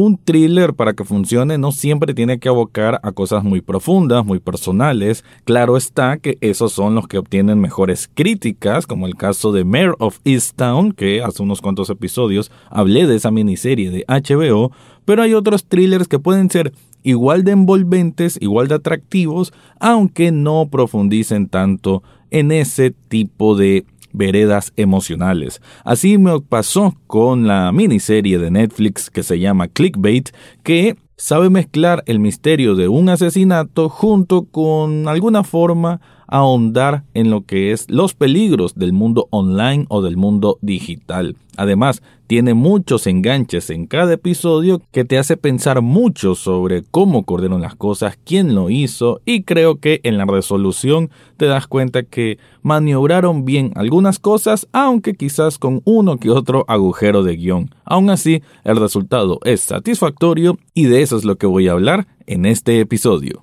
un thriller para que funcione no siempre tiene que abocar a cosas muy profundas, muy personales. Claro está que esos son los que obtienen mejores críticas, como el caso de Mayor of Easttown, que hace unos cuantos episodios hablé de esa miniserie de HBO, pero hay otros thrillers que pueden ser igual de envolventes, igual de atractivos, aunque no profundicen tanto en ese tipo de veredas emocionales. Así me pasó con la miniserie de Netflix que se llama Clickbait, que sabe mezclar el misterio de un asesinato junto con alguna forma ahondar en lo que es los peligros del mundo online o del mundo digital. Además, tiene muchos enganches en cada episodio que te hace pensar mucho sobre cómo ocurrieron las cosas, quién lo hizo y creo que en la resolución te das cuenta que maniobraron bien algunas cosas, aunque quizás con uno que otro agujero de guion. Aún así, el resultado es satisfactorio y de eso es lo que voy a hablar en este episodio.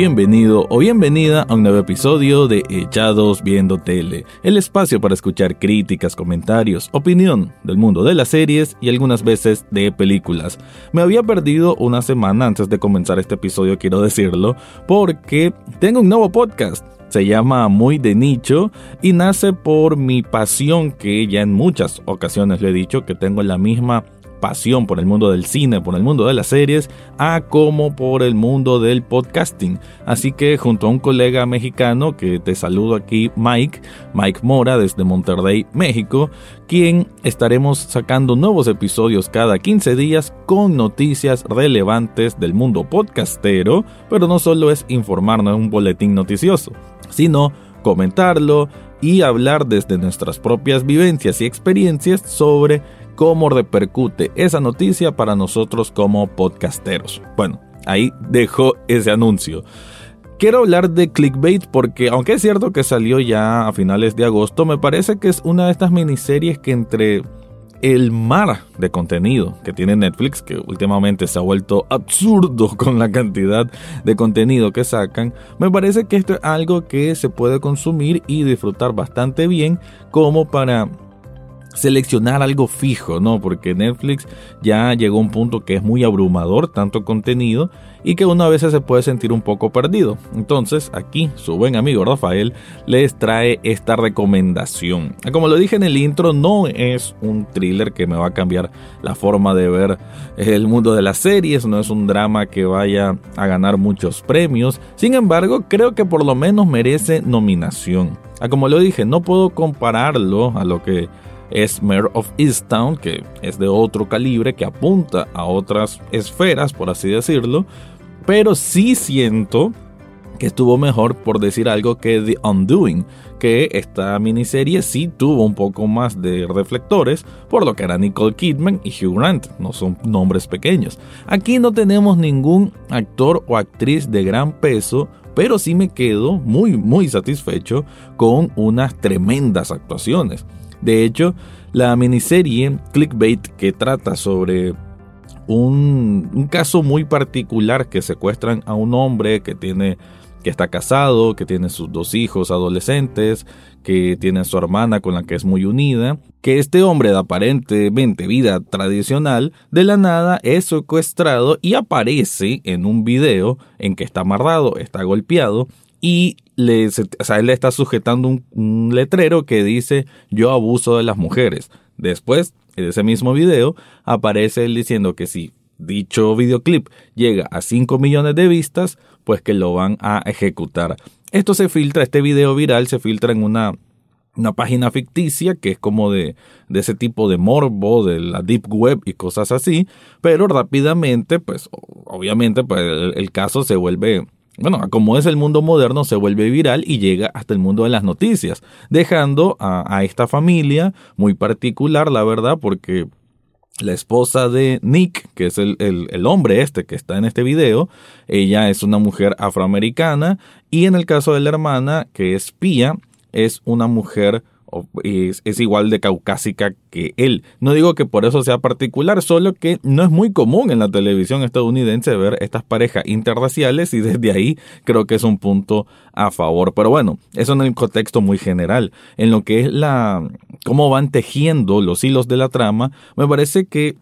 Bienvenido o bienvenida a un nuevo episodio de Echados Viendo Tele, el espacio para escuchar críticas, comentarios, opinión del mundo de las series y algunas veces de películas. Me había perdido una semana antes de comenzar este episodio, quiero decirlo, porque tengo un nuevo podcast. Se llama Muy de Nicho y nace por mi pasión que ya en muchas ocasiones le he dicho que tengo la misma pasión por el mundo del cine, por el mundo de las series, a como por el mundo del podcasting. Así que junto a un colega mexicano que te saludo aquí, Mike, Mike Mora desde Monterrey, México, quien estaremos sacando nuevos episodios cada 15 días con noticias relevantes del mundo podcastero, pero no solo es informarnos en un boletín noticioso, sino comentarlo y hablar desde nuestras propias vivencias y experiencias sobre cómo repercute esa noticia para nosotros como podcasteros. Bueno, ahí dejo ese anuncio. Quiero hablar de Clickbait porque aunque es cierto que salió ya a finales de agosto, me parece que es una de estas miniseries que entre el mar de contenido que tiene Netflix, que últimamente se ha vuelto absurdo con la cantidad de contenido que sacan, me parece que esto es algo que se puede consumir y disfrutar bastante bien como para seleccionar algo fijo, ¿no? Porque Netflix ya llegó a un punto que es muy abrumador, tanto contenido, y que uno a veces se puede sentir un poco perdido. Entonces, aquí su buen amigo Rafael les trae esta recomendación. Como lo dije en el intro, no es un thriller que me va a cambiar la forma de ver el mundo de las series, no es un drama que vaya a ganar muchos premios. Sin embargo, creo que por lo menos merece nominación. Como lo dije, no puedo compararlo a lo que es Mayor of Easttown, que es de otro calibre, que apunta a otras esferas, por así decirlo, pero sí siento que estuvo mejor por decir algo que The Undoing, que esta miniserie sí tuvo un poco más de reflectores, por lo que era Nicole Kidman y Hugh Grant, no son nombres pequeños. Aquí no tenemos ningún actor o actriz de gran peso, pero sí me quedo muy muy satisfecho con unas tremendas actuaciones. De hecho, la miniserie Clickbait que trata sobre un, caso muy particular que secuestran a un hombre que tiene que está casado, que tiene sus dos hijos adolescentes, que tiene a su hermana con la que es muy unida, que este hombre de aparentemente vida tradicional de la nada es secuestrado y aparece en un video en que está amarrado, está golpeado y le, él le está sujetando un, letrero que dice yo abuso de las mujeres. Después, en ese mismo video, aparece él diciendo que si dicho videoclip llega a 5 millones de vistas, pues que lo van a ejecutar. Esto se filtra, este video viral se filtra en una, una página ficticia que es como de, de ese tipo de morbo, de la deep web y cosas así, pero rápidamente, pues obviamente, pues el caso se vuelve bueno, como es el mundo moderno, se vuelve viral y llega hasta el mundo de las noticias, dejando a, esta familia muy particular, la verdad, porque la esposa de Nick, que es el, el, hombre este que está en este video, ella es una mujer afroamericana y en el caso de la hermana, que es Pia, es una mujer es, igual de caucásica que él. No digo que por eso sea particular, solo que no es muy común en la televisión estadounidense ver estas parejas interraciales y desde ahí creo que es un punto a favor. Pero bueno, eso en el contexto muy general. En lo que es la cómo van tejiendo los hilos de la trama, me parece que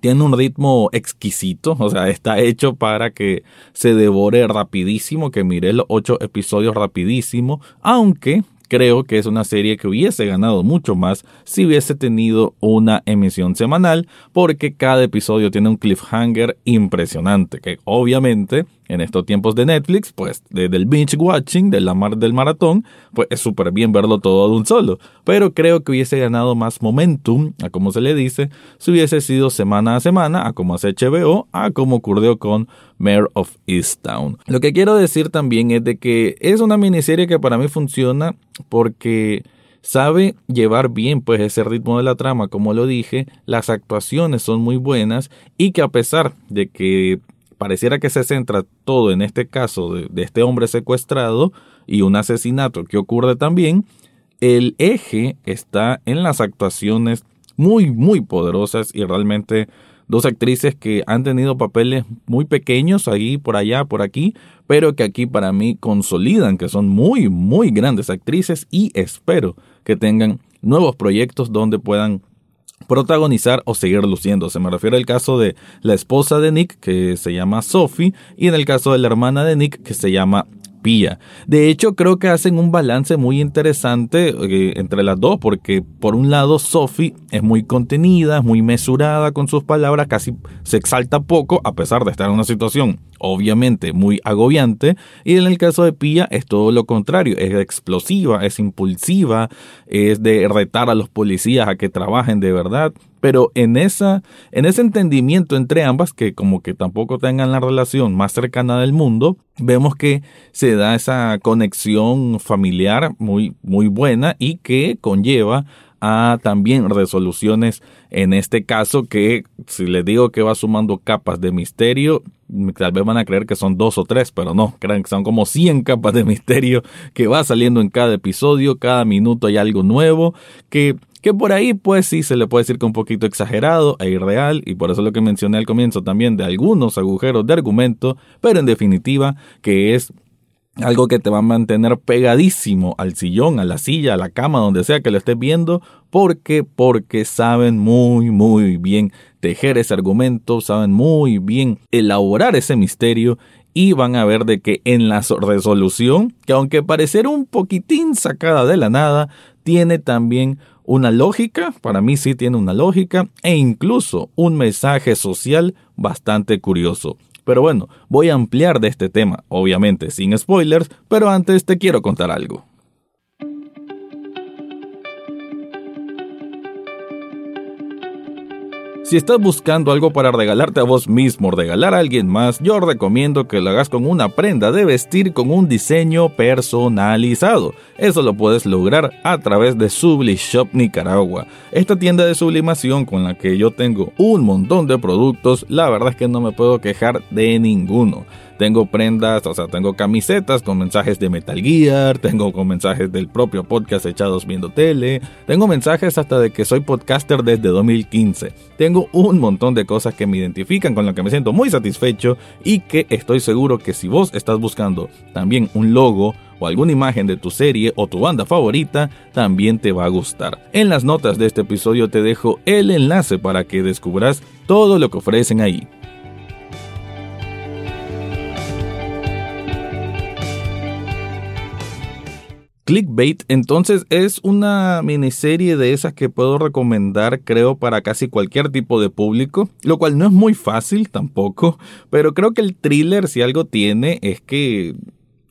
tiene un ritmo exquisito, o sea, está hecho para que se devore rapidísimo, que mire los ocho episodios rapidísimo, aunque creo que es una serie que hubiese ganado mucho más si hubiese tenido una emisión semanal, porque cada episodio tiene un cliffhanger impresionante, que obviamente en estos tiempos de Netflix, pues desde el binge watching, de la mar del maratón, pues es súper bien verlo todo de un solo. Pero creo que hubiese ganado más momentum, a como se le dice, si hubiese sido semana a semana, a como hace HBO, a como ocurrió con Mayor of Easttown. Lo que quiero decir también es de que es una miniserie que para mí funciona porque sabe llevar bien pues ese ritmo de la trama, como lo dije, las actuaciones son muy buenas y que a pesar de que pareciera que se centra todo en este caso de, este hombre secuestrado y un asesinato que ocurre también, el eje está en las actuaciones muy, muy poderosas y realmente dos actrices que han tenido papeles muy pequeños ahí, por allá, por aquí, pero que aquí para mí consolidan que son muy, muy grandes actrices y espero que tengan nuevos proyectos donde puedan protagonizar o seguir luciendo. Se me refiere al caso de la esposa de Nick, que se llama Sophie, y en el caso de la hermana de Nick, que se llama Pia. De hecho, creo que hacen un balance muy interesante eh, entre las dos, porque por un lado Sophie es muy contenida, es muy mesurada con sus palabras, casi se exalta poco, a pesar de estar en una situación obviamente muy agobiante, y en el caso de Pia es todo lo contrario, es explosiva, es impulsiva, es de retar a los policías a que trabajen de verdad, pero en esa en ese entendimiento entre ambas que como que tampoco tengan la relación más cercana del mundo, vemos que se da esa conexión familiar muy muy buena y que conlleva a también resoluciones. En este caso que si les digo que va sumando capas de misterio, tal vez van a creer que son dos o tres, pero no, crean que son como 100 capas de misterio que va saliendo en cada episodio, cada minuto hay algo nuevo, que, que por ahí pues sí se le puede decir que un poquito exagerado e irreal, y por eso lo que mencioné al comienzo también de algunos agujeros de argumento, pero en definitiva que es algo que te va a mantener pegadísimo al sillón, a la silla, a la cama, donde sea que lo estés viendo, porque porque saben muy muy bien tejer ese argumento, saben muy bien elaborar ese misterio y van a ver de que en la resolución, que aunque pareciera un poquitín sacada de la nada, tiene también una lógica, para mí sí tiene una lógica, e incluso un mensaje social bastante curioso. Pero bueno, voy a ampliar de este tema, obviamente sin spoilers, pero antes te quiero contar algo. Si estás buscando algo para regalarte a vos mismo o regalar a alguien más, yo recomiendo que lo hagas con una prenda de vestir con un diseño personalizado. Eso lo puedes lograr a través de Subli Shop Nicaragua. Esta tienda de sublimación con la que yo tengo un montón de productos, la verdad es que no me puedo quejar de ninguno. Tengo prendas, o sea, tengo camisetas con mensajes de Metal Gear, tengo con mensajes del propio podcast Echados Viendo Tele, tengo mensajes hasta de que soy podcaster desde 2015. Tengo un montón de cosas que me identifican con lo que me siento muy satisfecho y que estoy seguro que si vos estás buscando también un logo, o alguna imagen de tu serie o tu banda favorita, también te va a gustar. En las notas de este episodio te dejo el enlace para que descubras todo lo que ofrecen ahí. Clickbait. Entonces es una miniserie de esas que puedo recomendar creo para casi cualquier tipo de público, lo cual no es muy fácil tampoco, pero creo que el thriller si algo tiene es que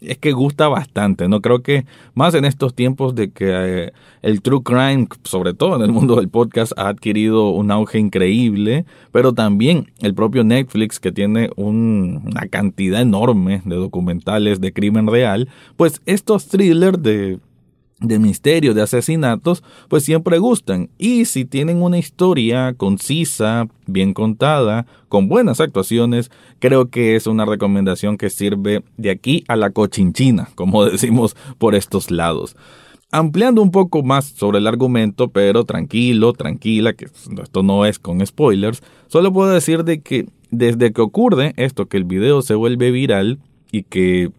es que gusta bastante, ¿no? Creo que más en estos tiempos de que eh, el true crime, sobre todo en el mundo del podcast, ha adquirido un auge increíble, pero también el propio Netflix, que tiene una cantidad enorme de documentales de crimen real, pues estos thrillers de de misterio, de asesinatos, pues siempre gustan. Y si tienen una historia concisa, bien contada, con buenas actuaciones, creo que es una recomendación que sirve de aquí a la cochinchina, como decimos por estos lados. ampliando un poco más sobre el argumento, pero tranquilo, tranquila, que esto no es con spoilers, solo puedo decir de que desde que ocurre esto, que el video se vuelve viral y que,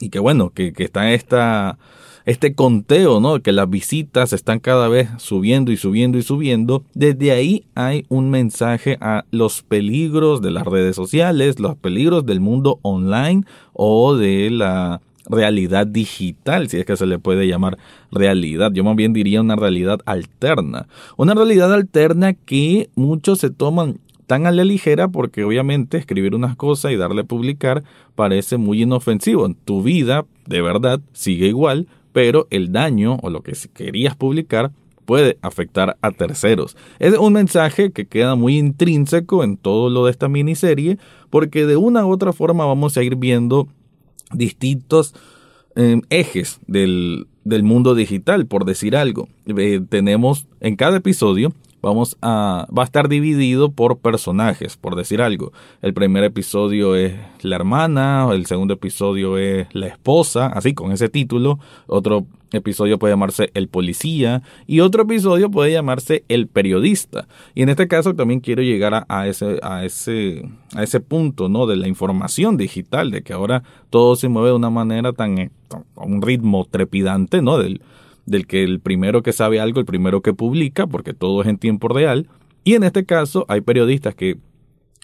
y que bueno, que, que está esta, este conteo, ¿no? Que las visitas están cada vez subiendo y subiendo y subiendo. Desde ahí hay un mensaje a los peligros de las redes sociales, los peligros del mundo online o de la realidad digital, si es que se le puede llamar realidad. Yo más bien diría una realidad alterna. Una realidad alterna que muchos se toman tan a la ligera porque obviamente escribir unas cosas y darle a publicar parece muy inofensivo. En tu vida, de verdad, sigue igual, pero el daño o lo que querías publicar puede afectar a terceros. Es un mensaje que queda muy intrínseco en todo lo de esta miniserie porque de una u otra forma vamos a ir viendo distintos em, ejes del, del, mundo digital, por decir algo. Eh, tenemos en cada episodio vamos a, va a estar dividido por personajes, por decir algo. El primer episodio es la hermana, el segundo episodio es la esposa, así con ese título. Otro episodio puede llamarse el policía y otro episodio puede llamarse el periodista. Y en este caso también quiero llegar a, ese, a, ese, a ese punto ¿no? de la información digital, de que ahora todo se mueve de una manera tan, a un ritmo trepidante, ¿no? Del, del que el primero que sabe algo, el primero que publica, porque todo es en tiempo real. Y en este caso hay periodistas que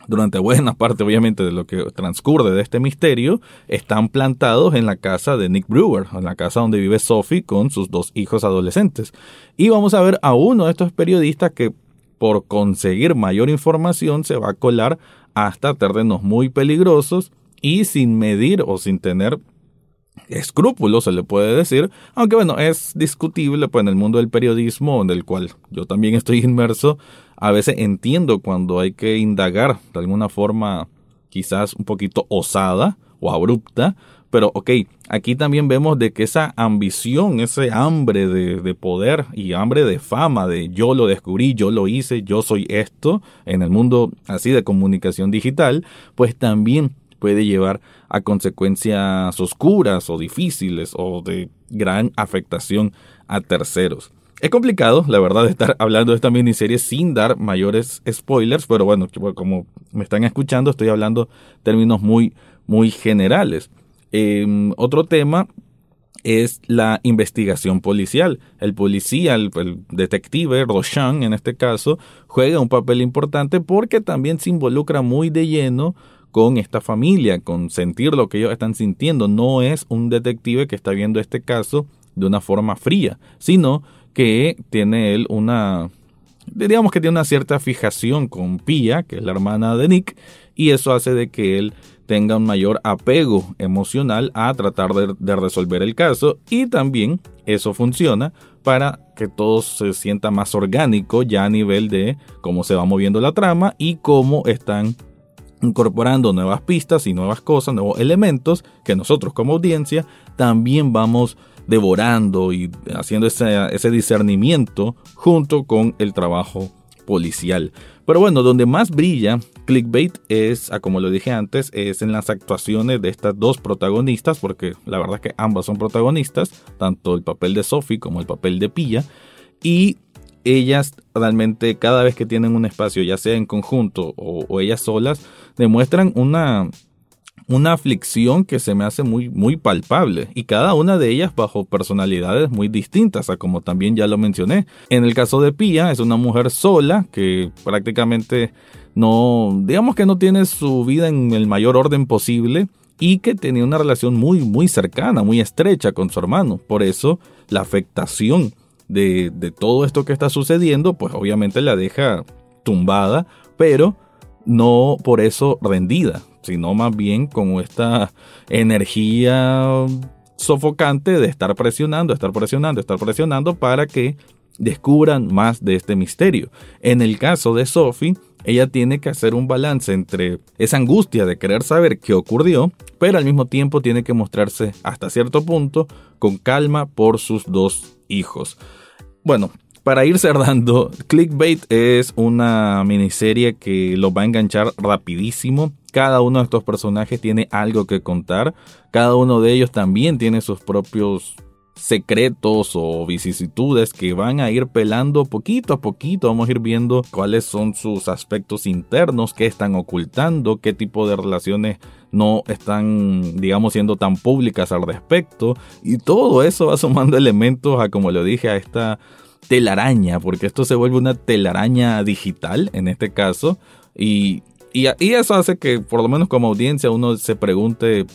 durante buena parte obviamente de lo que transcurre de este misterio, están plantados en la casa de Nick Brewer, en la casa donde vive Sophie con sus dos hijos adolescentes. Y vamos a ver a uno de estos periodistas que por conseguir mayor información se va a colar hasta terrenos muy peligrosos y sin medir o sin tener escrúpulos, se le puede decir, aunque bueno, es discutible, pues en el mundo del periodismo, en el cual yo también estoy inmerso, a veces entiendo cuando hay que indagar de alguna forma quizás un poquito osada o abrupta, pero ok, aquí también vemos de que esa ambición, ese hambre de, de, poder y hambre de fama, de yo lo descubrí, yo lo hice, yo soy esto, en el mundo así de comunicación digital, pues también puede llevar a consecuencias oscuras o difíciles o de gran afectación a terceros. Es complicado, la verdad, estar hablando de esta miniserie sin dar mayores spoilers, pero bueno, como me están escuchando, estoy hablando términos muy, muy generales. Em, otro tema es la investigación policial. El policía, el, el, detective, Roshan en este caso, juega un papel importante porque también se involucra muy de lleno con esta familia, con sentir lo que ellos están sintiendo. No es un detective que está viendo este caso de una forma fría, sino que tiene él una, digamos que tiene una cierta fijación con Pia, que es la hermana de Nick, y eso hace de que él tenga un mayor apego emocional a tratar de, de, resolver el caso y también eso funciona para que todo se sienta más orgánico ya a nivel de cómo se va moviendo la trama y cómo están incorporando nuevas pistas y nuevas cosas, nuevos elementos que nosotros como audiencia también vamos devorando y haciendo ese, discernimiento junto con el trabajo policial. Pero bueno, donde más brilla Clickbait es, como lo dije antes, es en las actuaciones de estas dos protagonistas, porque la verdad es que ambas son protagonistas, tanto el papel de Sophie como el papel de Pilla, y ellas realmente cada vez que tienen un espacio, ya sea en conjunto o, ellas solas, demuestran una, una aflicción que se me hace muy, muy palpable y cada una de ellas bajo personalidades muy distintas, a como también ya lo mencioné. En el caso de Pia es una mujer sola que prácticamente no, digamos que no tiene su vida en el mayor orden posible y que tenía una relación muy, muy cercana, muy estrecha con su hermano. Por eso la afectación de, de todo esto que está sucediendo, pues obviamente la deja tumbada, pero no por eso rendida, sino más bien con esta energía sofocante de estar presionando, estar presionando, estar presionando para que descubran más de este misterio. En el caso de Sophie, ella tiene que hacer un balance entre esa angustia de querer saber qué ocurrió, pero al mismo tiempo tiene que mostrarse hasta cierto punto con calma por sus dos hijos. Bueno, para ir cerrando, Clickbait es una miniserie que lo va a enganchar rapidísimo. Cada uno de estos personajes tiene algo que contar. Cada uno de ellos también tiene sus propios secretos o vicisitudes que van a ir pelando poquito a poquito. Vamos a ir viendo cuáles son sus aspectos internos, qué están ocultando, qué tipo de relaciones no están, digamos, siendo tan públicas al respecto. Y todo eso va sumando elementos a, como lo dije, a esta telaraña, porque esto se vuelve una telaraña digital en este caso. Y, y, y eso hace que, por lo menos como audiencia, uno se pregunte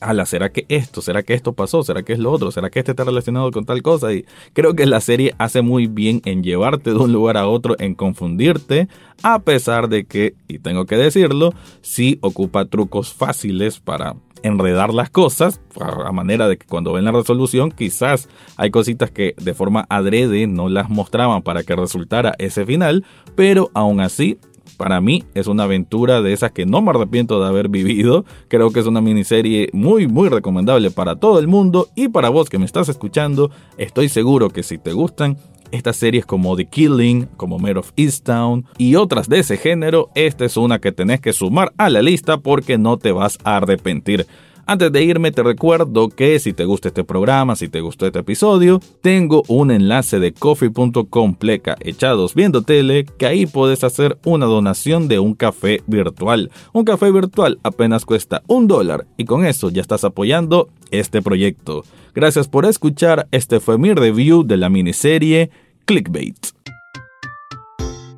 ala, ¿será que esto? ¿Será que esto pasó? ¿Será que es lo otro? ¿Será que este está relacionado con tal cosa? Y creo que la serie hace muy bien en llevarte de un lugar a otro, en confundirte, a pesar de que, y tengo que decirlo, sí ocupa trucos fáciles para enredar las cosas, a manera de que cuando ven la resolución quizás hay cositas que de forma adrede no las mostraban para que resultara ese final, pero aún así para mí es una aventura de esas que no me arrepiento de haber vivido. Creo que es una miniserie muy, muy recomendable para todo el mundo y para vos que me estás escuchando. Estoy seguro que si te gustan estas series como The Killing, como Mare of Easttown y otras de ese género, esta es una que tenés que sumar a la lista porque no te vas a arrepentir. Antes de irme te recuerdo que si te gusta este programa, si te gustó este episodio, tengo un enlace de coffee.com pleca echados viendo tele que ahí puedes hacer una donación de un café virtual. Un café virtual apenas cuesta un dólar y con eso ya estás apoyando este proyecto. Gracias por escuchar, este fue mi review de la miniserie Clickbait.